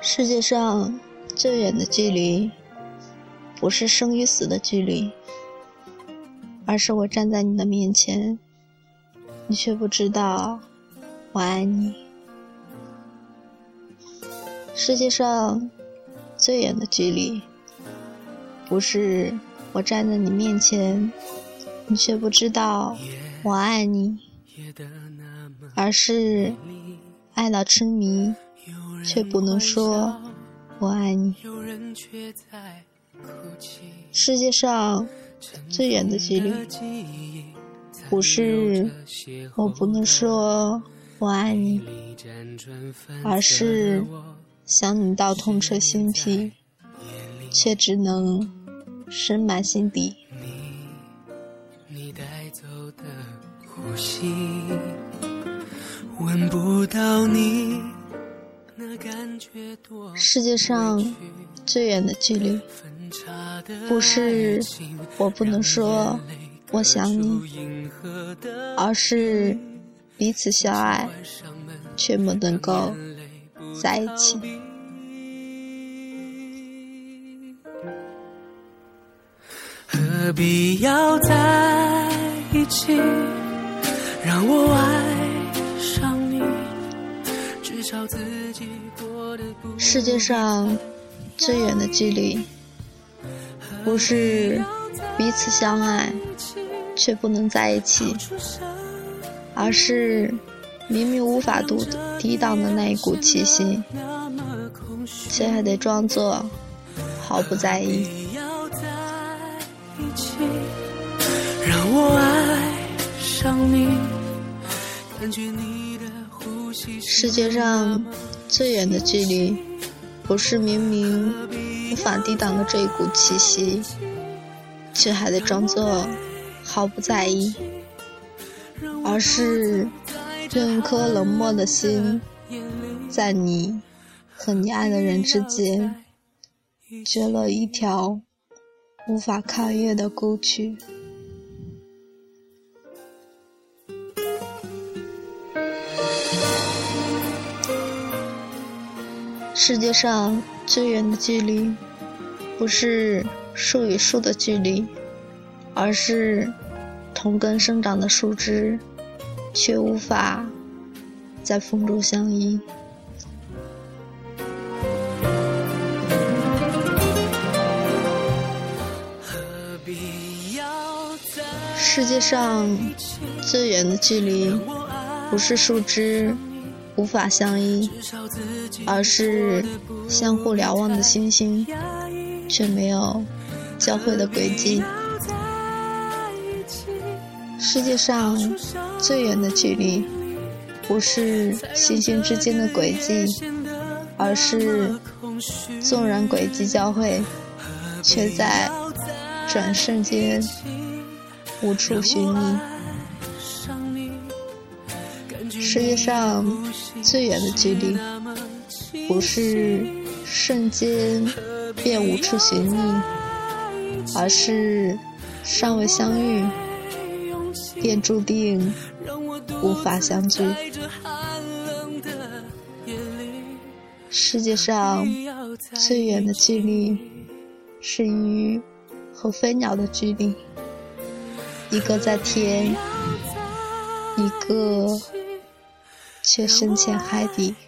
世界上最远的距离，不是生与死的距离，而是我站在你的面前，你却不知道我爱你。世界上最远的距离，不是我站在你面前，你却不知道我爱你，而是爱到痴迷。却不能说我爱你。世界上最远的距离，不是我不能说我爱你，而是想你到痛彻心脾，却只能深埋心底。呼吸闻不到你。世界上最远的距离，不是我不能说我想你，而是彼此相爱却不能够在一起。何必要在一起，让我爱，世界上最远的距离，不是彼此相爱却不能在一起，而是明明无法抵抵挡的那一股气息，却还得装作毫不在意。让我爱上你世界上。最远的距离，不是明明无法抵挡的这一股气息，却还得装作毫不在意，而是用一颗冷漠的心，在你和你爱的人之间，掘了一条无法跨越的沟渠。世界上最远的距离，不是树与树的距离，而是同根生长的树枝，却无法在风中相依。世界上最远的距离，不是树枝。无法相依，而是相互瞭望的星星，却没有交汇的轨迹。世界上最远的距离，不是星星之间的轨迹，而是纵然轨迹交汇，却在转瞬间无处寻觅。世界上最远的距离，不是瞬间便无处寻觅，而是尚未相遇便注定无法相聚。世界上最远的距离，是鱼和飞鸟的距离，一个在天，一个。却深潜海底。